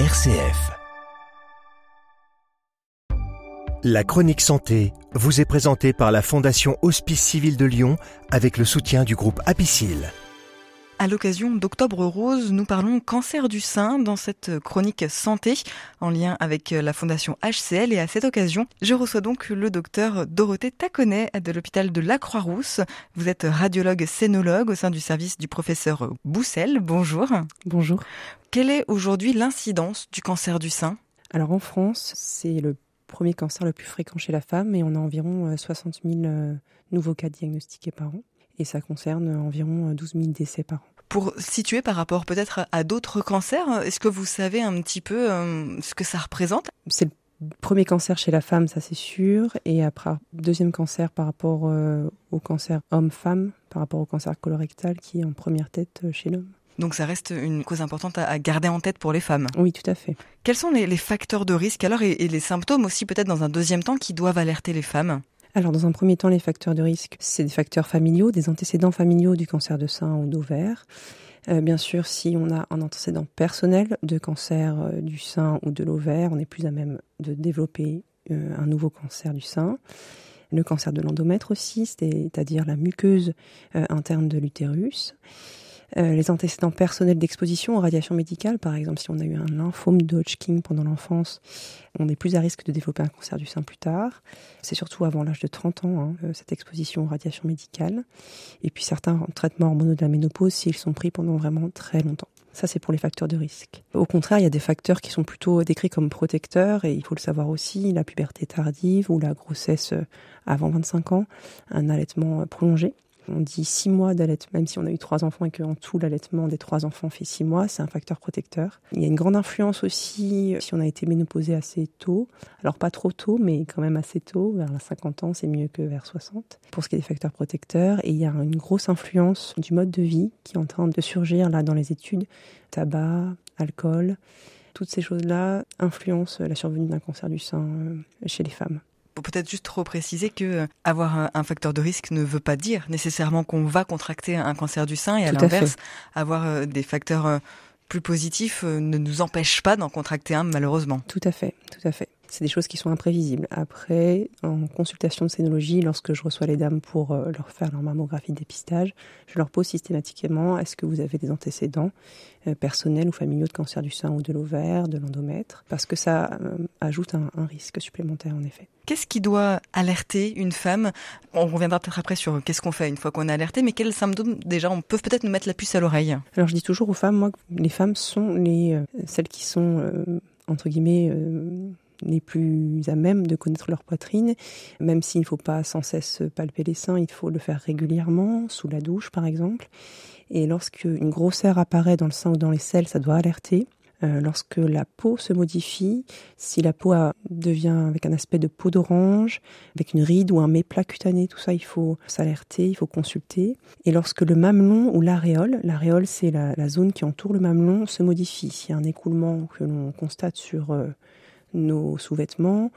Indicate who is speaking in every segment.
Speaker 1: RCF. La chronique santé vous est présentée par la Fondation Hospice Civil de Lyon avec le soutien du groupe Apicil.
Speaker 2: À l'occasion d'Octobre Rose, nous parlons cancer du sein dans cette chronique santé en lien avec la fondation HCL et à cette occasion, je reçois donc le docteur Dorothée Taconnet de l'hôpital de la Croix-Rousse. Vous êtes radiologue scénologue au sein du service du professeur Boussel. Bonjour.
Speaker 3: Bonjour.
Speaker 2: Quelle est aujourd'hui l'incidence du cancer du sein?
Speaker 3: Alors en France, c'est le premier cancer le plus fréquent chez la femme et on a environ 60 euh, 000 euh, nouveaux cas diagnostiqués par an et ça concerne environ 12 000 décès par an.
Speaker 2: Pour situer par rapport peut-être à d'autres cancers, est-ce que vous savez un petit peu euh, ce que ça représente?
Speaker 3: C'est le premier cancer chez la femme, ça c'est sûr, et après deuxième cancer par rapport euh, au cancer homme-femme, par rapport au cancer colorectal qui est en première tête euh, chez l'homme.
Speaker 2: Donc ça reste une cause importante à garder en tête pour les femmes.
Speaker 3: Oui, tout à fait.
Speaker 2: Quels sont les, facteurs de risque alors et, et les symptômes aussi peut-être dans un deuxième temps qui doivent alerter les femmes?
Speaker 3: Alors, dans un premier temps, les facteurs de risque, c'est des facteurs familiaux, des antécédents familiaux du cancer de sein ou d'ovaire. Euh, bien sûr, si on a un antécédent personnel de cancer euh, du sein ou de l'ovaire, on est plus à même de développer euh, un nouveau cancer du sein. Le cancer de l'endomètre aussi, c'est-à-dire la muqueuse interne de l'utérus. Euh, les antécédents personnels d'exposition aux radiations médicales, par exemple, si on a eu un lymphome de Hodgkin pendant l'enfance, on est plus à risque de développer un cancer du sein plus tard. C'est surtout avant l'âge de 30 ans, hein, euh, cette exposition aux radiations médicales. Et puis certains traitements hormonaux de la ménopause s'ils sont pris pendant vraiment très longtemps. Ça, c'est pour les facteurs de risque. Au contraire, il y a des facteurs qui sont plutôt décrits comme protecteurs, et il faut le savoir aussi, la puberté tardive ou la grossesse euh, avant 25 ans, un allaitement prolongé. On dit six mois d'allaitement, même si on a eu trois enfants et qu'en tout l'allaitement des trois enfants fait six mois, c'est un facteur protecteur. Il y a une grande influence aussi si on a été ménopausé assez tôt. Alors pas trop tôt, mais quand même assez tôt, vers la 50 ans, c'est mieux que vers 60, pour ce qui est des facteurs protecteurs. Et il y a une grosse influence du mode de vie qui est en train de surgir là dans les études. Tabac, alcool, toutes ces choses-là influencent la survenue d'un cancer du sein euh, chez les femmes
Speaker 2: peut-être juste trop préciser que euh, avoir un, facteur de risque ne veut pas dire nécessairement qu'on va contracter un cancer du sein et à l'inverse, avoir euh, des facteurs euh, plus positifs ne nous empêche pas d'en contracter un malheureusement.
Speaker 3: Tout à fait, tout à fait. C'est des choses qui sont imprévisibles. Après, en consultation de scénologie, lorsque je reçois les dames pour leur faire leur mammographie de dépistage, je leur pose systématiquement est-ce que vous avez des antécédents personnels ou familiaux de cancer du sein ou de l'ovaire, de l'endomètre? Parce que ça ajoute un risque supplémentaire en effet.
Speaker 2: Qu'est-ce qui doit alerter une femme? On reviendra peut-être après sur qu'est-ce qu'on fait une fois qu'on est alerté, mais quels symptômes déjà on peut peut-être nous mettre la puce à l'oreille?
Speaker 3: Alors je dis toujours aux femmes, moi, les femmes sont les euh, celles qui sont euh, entre guillemets euh, les plus à même de connaître leur poitrine, même s'il ne faut pas sans cesse palper les seins, il faut le faire régulièrement, sous la douche par exemple. Et lorsque une grosseur apparaît dans le sein ou dans les selles, ça doit alerter. Euh, lorsque la peau se modifie, si la peau devient avec un aspect de peau d'orange, avec une ride ou un méplat cutané, tout ça, il faut s'alerter, il faut consulter. Et lorsque le mamelon ou l'aréole, l'aréole c'est la, zone qui entoure le mamelon, se modifie, s'il y a un écoulement que l'on constate sur euh, nos sous-vêtements,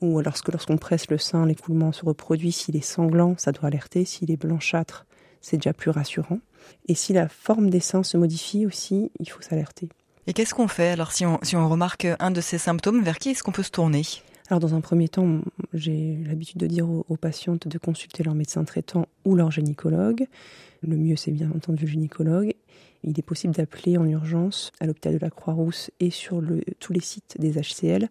Speaker 3: ou lorsque lorsqu'on presse le sein, l'écoulement se reproduit, s'il est sanglant, ça doit alerter, s'il est blanchâtre, c'est déjà plus rassurant. Et si la forme des seins se modifie aussi, il faut s'alerter.
Speaker 2: Et qu'est-ce qu'on fait alors si on, si on remarque un de ces symptômes, vers qui est-ce qu'on peut se tourner?
Speaker 3: Alors dans un premier temps, j'ai l'habitude de dire aux, patientes de consulter leur médecin traitant ou leur gynécologue. Le mieux, c'est bien entendu le gynécologue. Il est possible d'appeler en urgence à l'hôpital de la Croix-Rousse et sur tous les sites des HCL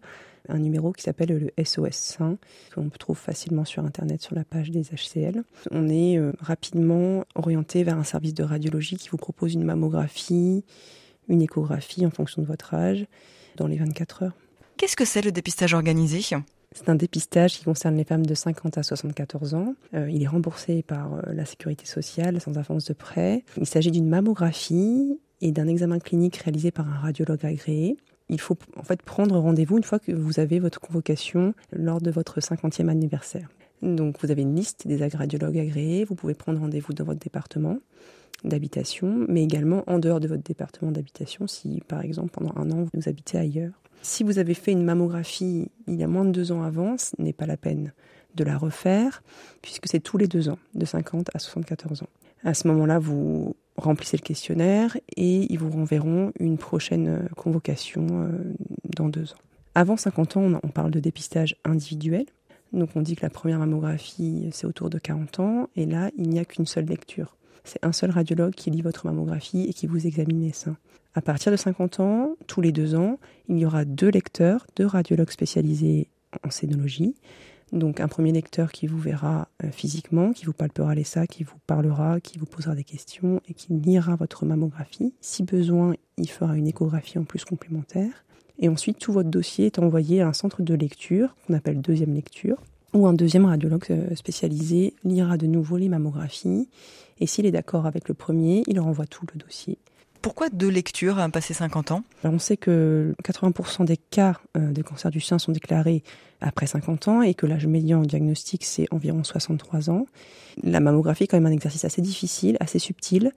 Speaker 3: un numéro qui s'appelle le SOS Sein, qu'on trouve facilement sur Internet sur la page des HCL. On est euh, rapidement orienté vers un service de radiologie qui vous propose une mammographie, une échographie en fonction de votre âge dans les 24 heures.
Speaker 2: Qu'est-ce que c'est le dépistage organisé?
Speaker 3: C'est un dépistage qui concerne les femmes de 50 à 74 ans. Euh, il est remboursé par euh, la sécurité sociale sans avance de prêt. Il s'agit d'une mammographie et d'un examen clinique réalisé par un radiologue agréé. Il faut en fait prendre rendez-vous une fois que vous avez votre convocation lors de votre 50e anniversaire. Donc vous avez une liste des radiologues agréés, vous pouvez prendre rendez-vous dans votre département d'habitation, mais également en dehors de votre département d'habitation, si par exemple pendant un an vous habitez ailleurs. Si vous avez fait une mammographie il y a moins de deux ans avant, ce n'est pas la peine de la refaire, puisque c'est tous les deux ans, de 50 à 74 ans. À ce moment-là, vous remplissez le questionnaire et ils vous renverront une prochaine convocation dans deux ans. Avant 50 ans, on parle de dépistage individuel. Donc on dit que la première mammographie, c'est autour de 40 ans, et là, il n'y a qu'une seule lecture. C'est un seul radiologue qui lit votre mammographie et qui vous examine les seins. À partir de 50 ans, tous les deux ans, il y aura deux lecteurs, deux radiologues spécialisés en scénologie. Donc un premier lecteur qui vous verra euh, physiquement, qui vous palpera les seins, qui vous parlera, qui vous posera des questions et qui lira votre mammographie. Si besoin, il fera une échographie en plus complémentaire. Et ensuite, tout votre dossier est envoyé à un centre de lecture, qu'on appelle deuxième lecture, où un deuxième radiologue euh, spécialisé lira de nouveau les mammographies. Et s'il est d'accord avec le premier, il renvoie tout le dossier.
Speaker 2: Pourquoi deux lectures à passer 50 ans?
Speaker 3: On sait que 80% des cas euh, de cancer du sein sont déclarés après 50 ans et que l'âge médian au diagnostic, c'est environ 63 ans. La mammographie est quand même un exercice assez difficile, assez subtil.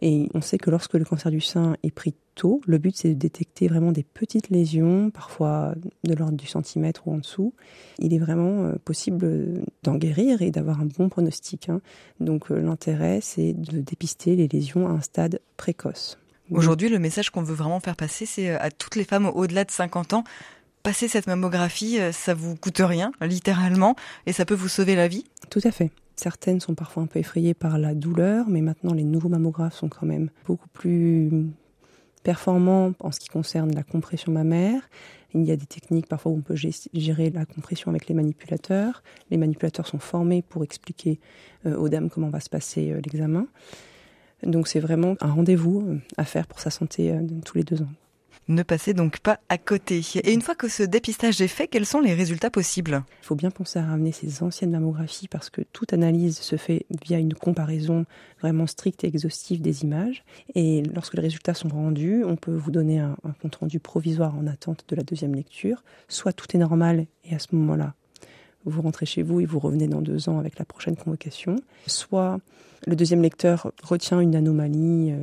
Speaker 3: Et on sait que lorsque le cancer du sein est pris tôt, le but c'est de détecter vraiment des petites lésions, parfois de l'ordre du centimètre ou en dessous. Il est vraiment euh, possible d'en guérir et d'avoir un bon pronostic. Hein. Donc euh, l'intérêt c'est de dépister les lésions à un stade précoce.
Speaker 2: Aujourd'hui, le message qu'on veut vraiment faire passer, c'est euh, à toutes les femmes au-delà de 50 ans, passer cette mammographie, euh, ça vous coûte rien, littéralement, et ça peut vous sauver la vie
Speaker 3: Tout à fait. Certaines sont parfois un peu effrayées par la douleur, mais maintenant les nouveaux mammographes sont quand même beaucoup plus performants en ce qui concerne la compression mammaire. Il y a des techniques parfois où on peut gérer la compression avec les manipulateurs. Les manipulateurs sont formés pour expliquer euh, aux dames comment va se passer l'examen. Donc c'est vraiment un rendez-vous euh, à faire pour sa santé euh, tous les deux ans.
Speaker 2: Ne passez donc pas à côté. Et une fois que ce dépistage est fait, quels sont les résultats possibles?
Speaker 3: Il faut bien penser à ramener ces anciennes mammographies parce que toute analyse se fait via une comparaison vraiment stricte et exhaustive des images. Et lorsque les résultats sont rendus, on peut vous donner un, compte rendu provisoire en attente de la deuxième lecture. Soit tout est normal et à ce moment-là, vous rentrez chez vous et vous revenez dans deux ans avec la prochaine convocation. Soit le deuxième lecteur retient une anomalie, euh,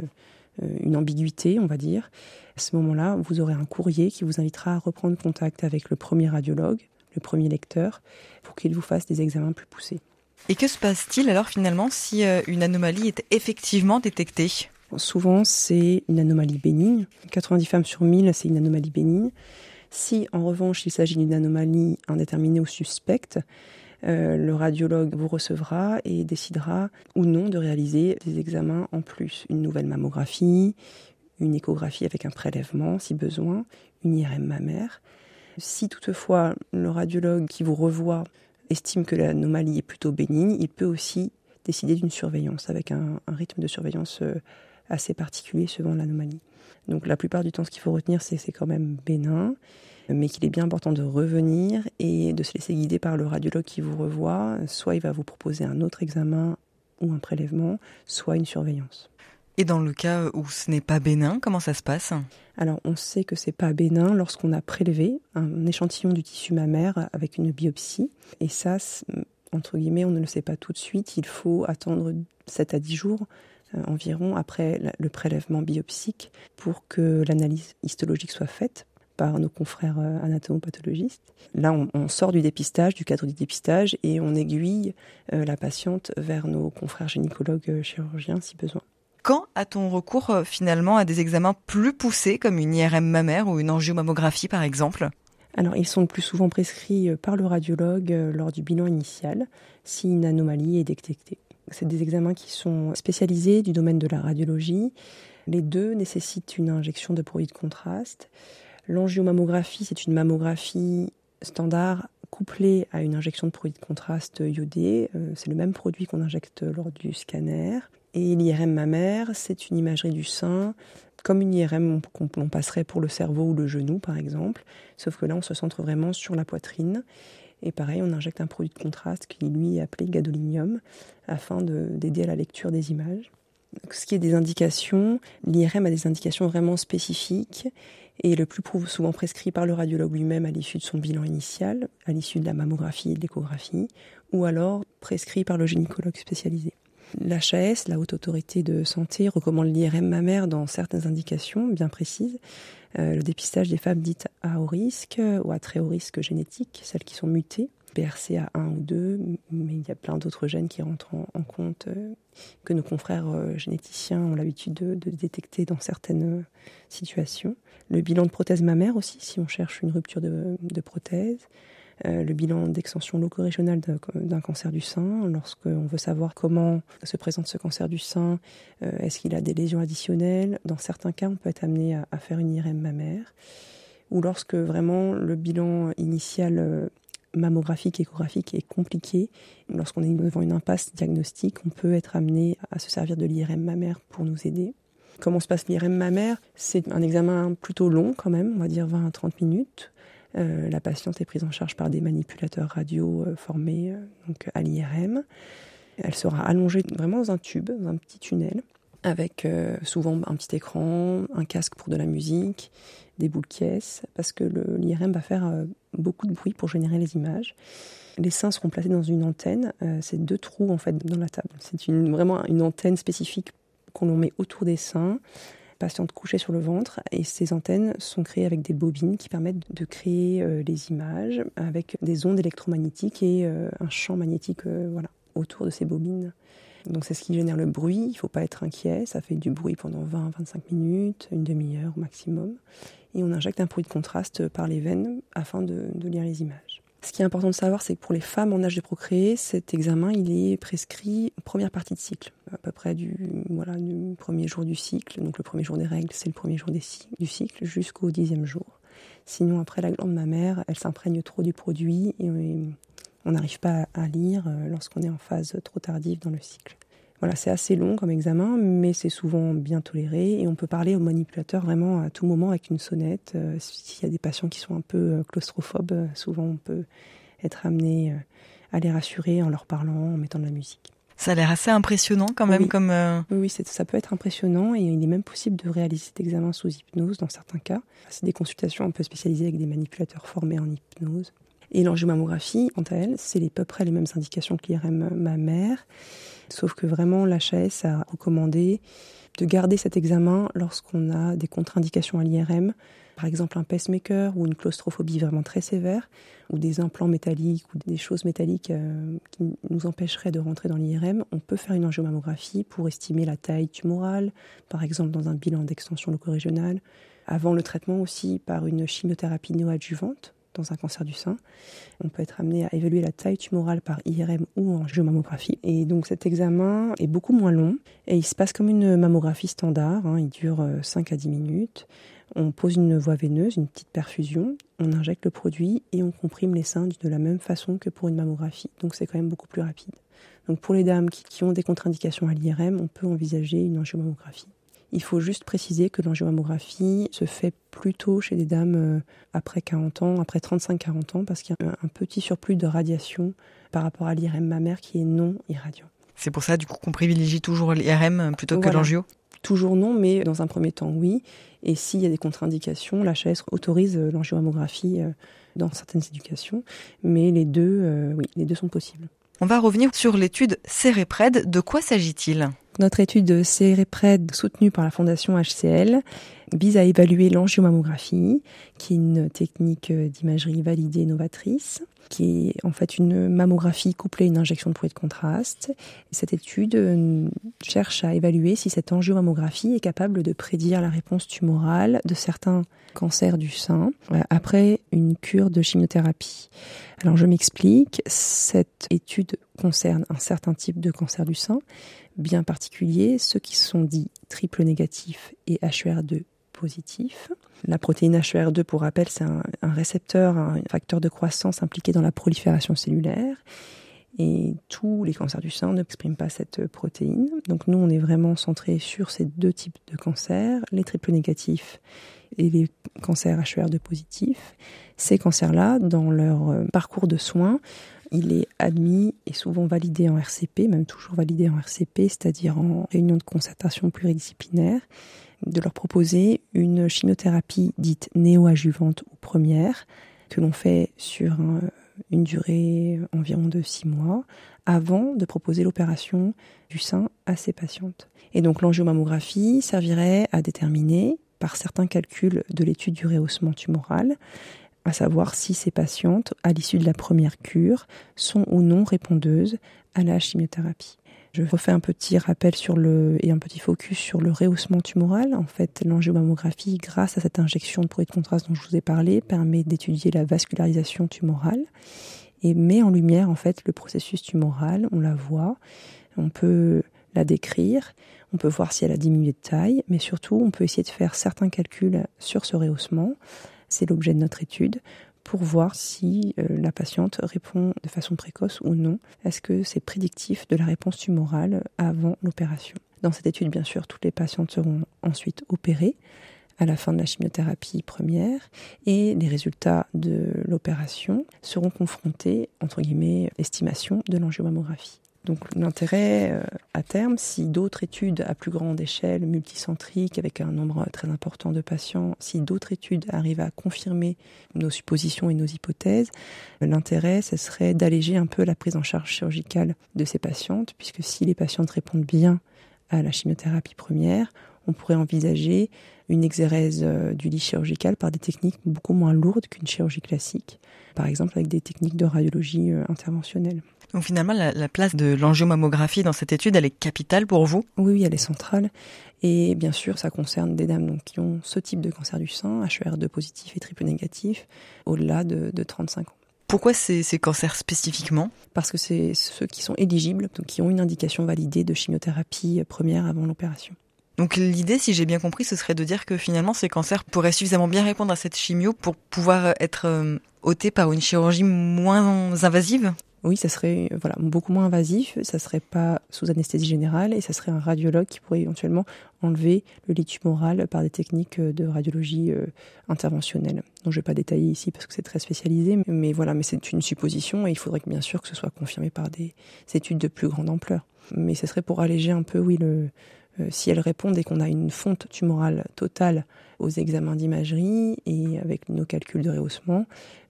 Speaker 3: une ambiguïté, on va dire. À ce moment-là, vous aurez un courrier qui vous invitera à reprendre contact avec le premier radiologue, le premier lecteur, pour qu'il vous fasse des examens plus poussés.
Speaker 2: Et que se passe-t-il alors finalement si euh, une anomalie est effectivement détectée?
Speaker 3: Souvent, c'est une anomalie bénigne. 90 femmes sur 1000, c'est une anomalie bénigne. Si en revanche il s'agit d'une anomalie indéterminée ou suspecte, euh, le radiologue vous recevra et décidera ou non de réaliser des examens en plus. Une nouvelle mammographie, une échographie avec un prélèvement si besoin, une IRM mammaire. Si toutefois le radiologue qui vous revoit estime que l'anomalie est plutôt bénigne, il peut aussi décider d'une surveillance avec un, rythme de surveillance euh, assez particulier selon l'anomalie. Donc la plupart du temps, ce qu'il faut retenir, c'est que c'est quand même bénin mais qu'il est bien important de revenir et de se laisser guider par le radiologue qui vous revoit. Soit il va vous proposer un autre examen ou un prélèvement, soit une surveillance.
Speaker 2: Et dans le cas où ce n'est pas bénin, comment ça se passe?
Speaker 3: Alors, on sait que c'est pas bénin lorsqu'on a prélevé un échantillon du tissu mammaire avec une biopsie. Et ça, entre guillemets, on ne le sait pas tout de suite. Il faut attendre 7 à 10 jours euh, environ après le prélèvement biopsique pour que l'analyse histologique soit faite par nos confrères euh, anatomopathologistes. Là, on, sort du dépistage, du cadre du dépistage, et on aiguille euh, la patiente vers nos confrères gynécologues euh, chirurgiens si besoin.
Speaker 2: Quand a-t-on recours finalement à des examens plus poussés comme une IRM mammaire ou une angiomammographie par exemple?
Speaker 3: Alors, ils sont le plus souvent prescrits par le radiologue lors du bilan initial si une anomalie est détectée. C'est des examens qui sont spécialisés du domaine de la radiologie. Les deux nécessitent une injection de produits de contraste. L'angiomammographie, c'est une mammographie standard couplée à une injection de produit de contraste iodé. Euh, c'est le même produit qu'on injecte lors du scanner. Et l'IRM mammaire, c'est une imagerie du sein, comme une IRM qu'on passerait pour le cerveau ou le genou, par exemple. Sauf que là, on se centre vraiment sur la poitrine. Et pareil, on injecte un produit de contraste qui, lui, est appelé gadolinium, afin d'aider à la lecture des images. Ce qui est des indications, l'IRM a des indications vraiment spécifiques et le plus souvent prescrit par le radiologue lui-même à l'issue de son bilan initial, à l'issue de la mammographie et de l'échographie, ou alors prescrit par le gynécologue spécialisé. L'HAS, la Haute Autorité de Santé, recommande l'IRM mammaire dans certaines indications bien précises. Euh, le dépistage des femmes dites à haut risque ou à très haut risque génétique, celles qui sont mutées. BRCA1 ou 2, mais il y a plein d'autres gènes qui rentrent en, compte, que nos confrères généticiens ont l'habitude de, détecter dans certaines situations. Le bilan de prothèse mammaire aussi, si on cherche une rupture de, prothèse. Euh, le bilan d'extension loco-régionale d'un cancer du sein, lorsqu'on veut savoir comment se présente ce cancer du sein, euh, est-ce qu'il a des lésions additionnelles. Dans certains cas, on peut être amené à, faire une IRM mammaire. Ou lorsque vraiment le bilan initial euh, mammographique, échographique est compliqué, lorsqu'on est devant une impasse diagnostique, on peut être amené à se servir de l'IRM mammaire pour nous aider. Comment se passe l'IRM mammaire? C'est un examen plutôt long quand même, on va dire 20 à 30 minutes, euh, la patiente est prise en charge par des manipulateurs radio euh, formés euh, donc à l'IRM. Elle sera allongée vraiment dans un tube, dans un petit tunnel, avec souvent un petit écran, un casque pour de la musique, des boules caisses, parce que l'IRM va faire beaucoup de bruit pour générer les images. Les seins seront placés dans une antenne, c'est deux trous en fait dans la table. C'est vraiment une antenne spécifique qu'on met autour des seins patiente couchée sur le ventre et ces antennes sont créées avec des bobines qui permettent de créer euh, les images avec des ondes électromagnétiques et euh, un champ magnétique euh, voilà, autour de ces bobines. Donc c'est ce qui génère le bruit, il ne faut pas être inquiet, ça fait du bruit pendant 20-25 minutes, une demi-heure au maximum. Et on injecte un bruit de contraste par les veines afin de lire les images. Ce qui est important de savoir, c'est que pour les femmes en âge de procréer, cet examen, il est prescrit première partie de cycle, à peu près du, voilà, du premier jour du cycle. Donc le premier jour des règles, c'est le premier jour du cycle, jusqu'au dixième jour. Sinon, après, la glande mammaire, elle s'imprègne trop du produit et on n'arrive pas à lire euh, lorsqu'on est en phase trop tardive dans le cycle. Voilà, c'est assez long comme examen, mais c'est souvent bien toléré et on peut parler au manipulateur vraiment à tout moment avec une sonnette. Euh, s'il y a des patients qui sont un peu euh, claustrophobes, souvent on peut être amené à les rassurer en leur parlant, en mettant de la musique.
Speaker 2: Ça a l'air assez impressionnant quand même.
Speaker 3: Oui,
Speaker 2: comme
Speaker 3: oui, ça peut être impressionnant et il est même possible de réaliser cet examen sous hypnose dans certains cas. C'est des consultations un peu spécialisées avec des manipulateurs formés en hypnose. Et l'angiomammographie, quant à elle, c'est à peu près les mêmes indications que l'IRM mammaire. Sauf que vraiment, l'HAS a recommandé de garder cet examen lorsqu'on a des contre-indications à l'IRM, par exemple un pacemaker ou une claustrophobie vraiment très sévère, ou des implants métalliques ou des choses métalliques euh, qui nous empêcheraient de rentrer dans l'IRM, on peut faire une angiomammographie pour estimer la taille tumorale, par exemple dans un bilan d'extension locorégionale, avant le traitement aussi par une chimiothérapie néoadjuvante dans un cancer du sein. On peut être amené à évaluer la taille tumorale par IRM ou en géomammographie. Et donc cet examen est beaucoup moins long et il se passe comme une mammographie standard. Hein. il dure 5 euh, à 10 minutes. On pose une voie veineuse, une petite perfusion, on injecte le produit et on comprime les seins de la même façon que pour une mammographie. Donc c'est quand même beaucoup plus rapide. Donc pour les dames qui, qui ont des contre-indications à l'IRM, on peut envisager une angiomammographie. Il faut juste préciser que l'angiomammographie se fait plutôt chez des dames euh, après 40 ans, après 35-40 ans, parce qu'il y a un petit surplus de radiation par rapport à l'IRM mammaire qui est non irradiant.
Speaker 2: C'est pour ça du coup qu'on privilégie toujours l'IRM plutôt que l'angio?
Speaker 3: Toujours non, mais dans un premier temps oui. Et s'il y a des contre-indications, l'HAS autorise euh, l'angiomammographie euh, dans certaines éducations, mais les deux, oui, les deux sont possibles.
Speaker 2: On va revenir sur l'étude Cérépred. De quoi s'agit-il?
Speaker 3: Notre étude CEREPRED, soutenue par la Fondation HCL, vise à évaluer l'angiomammographie, qui est une technique d'imagerie validée novatrice, qui est en fait une mammographie couplée à une injection de bruit de contraste. Cette étude euh, cherche à évaluer si cette angiomammographie est capable de prédire la réponse tumorale de certains cancers du sein euh, après une cure de chimiothérapie. Alors je m'explique, cette étude concerne un certain type de cancer du sein, bien particulier, ceux qui sont dits triple négatifs et HER2 La protéine HER2, pour rappel, c'est un, récepteur, un facteur de croissance impliqué dans la prolifération cellulaire. Et tous les cancers du sein n'expriment pas cette protéine. Donc nous, on est vraiment centré sur ces deux types de cancers, les triples négatifs et les cancers HER2 positifs. Ces cancers-là, dans leur euh, parcours de soins, il est admis et souvent validé en RCP, même toujours validé en RCP, c'est-à-dire en réunion de concertation pluridisciplinaire, de leur proposer une chimiothérapie dite néoadjuvante ou première, que l'on fait sur une durée environ de six mois, avant de proposer l'opération du sein à ces patientes. Et donc l'angiomammographie servirait à déterminer, par certains calculs de l'étude du rehaussement tumoral, à savoir si ces patientes, à l'issue de la première cure, sont ou non répondeuses à la chimiothérapie. Je refais un petit rappel et un petit focus sur le rehaussement tumoral. En fait, l'angiomammographie, grâce à cette injection de produit de contraste dont je vous ai parlé, permet d'étudier la vascularisation tumorale et met en lumière, en fait, le processus tumoral. On la voit. On peut la décrire. On peut voir si elle a diminué de taille, mais surtout, on peut essayer de faire certains calculs sur ce rehaussement. C'est l'objet de notre étude pour voir si euh, la patiente répond de façon précoce ou non. Est-ce que c'est prédictif de la réponse tumorale avant l'opération Dans cette étude, bien sûr, toutes les patientes seront ensuite opérées à la fin de la chimiothérapie première et les résultats de l'opération seront confrontés, entre guillemets, estimation de l'angiomammographie. Donc l'intérêt euh, à terme, si d'autres études à plus grande échelle, multicentriques, avec un nombre très important de patients, si d'autres études arrivent à confirmer nos suppositions et nos hypothèses, l'intérêt, ce serait d'alléger un peu la prise en charge chirurgicale de ces patientes, puisque si les patientes répondent bien à la chimiothérapie première, on pourrait envisager une exérèse euh, du lit chirurgical par des techniques beaucoup moins lourdes qu'une chirurgie classique, par exemple avec des techniques de radiologie euh, interventionnelle.
Speaker 2: Donc finalement, la, place de l'angiomammographie dans cette étude, elle est capitale pour vous?
Speaker 3: Oui, elle est centrale. Et bien sûr, ça concerne des dames qui ont ce type de cancer du sein, HER2 positif et triple négatif, au-delà de, 35 ans.
Speaker 2: Pourquoi ces, ces cancers spécifiquement?
Speaker 3: Parce que c'est ceux qui sont éligibles, donc qui ont une indication validée de chimiothérapie première avant l'opération.
Speaker 2: Donc l'idée, si j'ai bien compris, ce serait de dire que finalement ces cancers pourraient suffisamment bien répondre à cette chimio pour pouvoir être euh, ôtés par une chirurgie moins invasive?
Speaker 3: Oui, ça serait voilà beaucoup moins invasif, ça serait pas sous anesthésie générale et ça serait un radiologue qui pourrait éventuellement enlever le lit tumoral par des techniques de radiologie euh, interventionnelle. Donc je vais pas détailler ici parce que c'est très spécialisé, mais voilà, c'est une supposition et il faudrait bien sûr que ce soit confirmé par des études de plus grande ampleur. Mais ce serait pour alléger un peu, oui, le, euh, si elles répondent et qu'on a une fonte tumorale totale aux examens d'imagerie et avec nos calculs de rehaussement,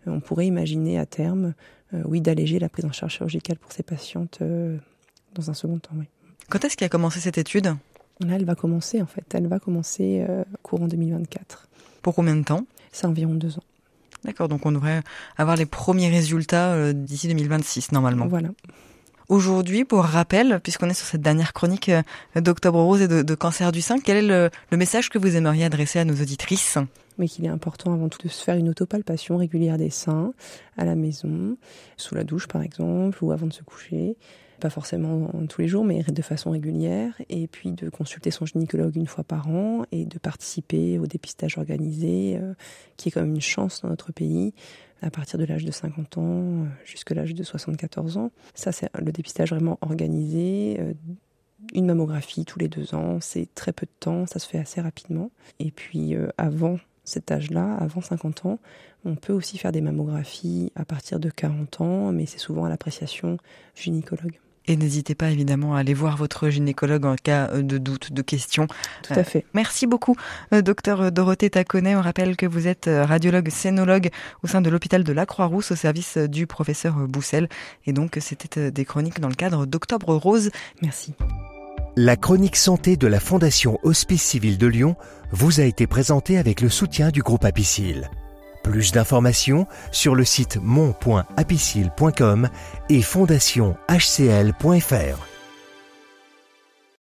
Speaker 3: euh, on pourrait imaginer à terme euh, oui, d'alléger la prise en charge chirurgicale pour ces patientes euh, dans un second temps. Oui.
Speaker 2: Quand est-ce a commencé cette étude?
Speaker 3: Là, elle va commencer en fait. Elle va commencer euh, courant 2024.
Speaker 2: Pour combien de temps?
Speaker 3: C'est environ deux ans.
Speaker 2: D'accord, donc on devrait avoir les premiers résultats d'ici 2026 normalement.
Speaker 3: Voilà.
Speaker 2: Aujourd'hui, pour rappel, puisqu'on est sur cette dernière chronique d'Octobre Rose et de, cancer du sein, quel est le message que vous aimeriez adresser à nos auditrices?
Speaker 3: Mais qu'il est important avant tout de se faire une autopalpation régulière des seins à la maison, sous la douche par exemple, ou avant de se coucher. Pas forcément tous les jours, mais de façon régulière. Et puis de consulter son gynécologue une fois par an et de participer au dépistage organisé, euh, qui est quand même une chance dans notre pays, à partir de l'âge de 50 ans euh, jusqu'à l'âge de 74 ans. Ça, c'est le dépistage vraiment organisé. Euh, une mammographie tous les deux ans, c'est très peu de temps, ça se fait assez rapidement. Et puis avant cet âge-là, avant 50 ans. On peut aussi faire des mammographies à partir de 40 ans, mais c'est souvent à l'appréciation gynécologue.
Speaker 2: Et n'hésitez pas évidemment à aller voir votre gynécologue en cas euh, de doute, de questions.
Speaker 3: Tout à fait. Euh,
Speaker 2: merci beaucoup, euh, docteur Dorothée Taconnet. On rappelle que vous êtes radiologue scénologue au sein de l'hôpital de la Croix-Rousse au service du professeur Boussel. Et donc, c'était des chroniques dans le cadre d'Octobre Rose.
Speaker 3: Merci.
Speaker 1: La chronique santé de la Fondation Hospice Civil de Lyon vous a été présentée avec le soutien du groupe Apicil. Plus d'informations sur le site mon.apicil.com et fondationhcl.fr.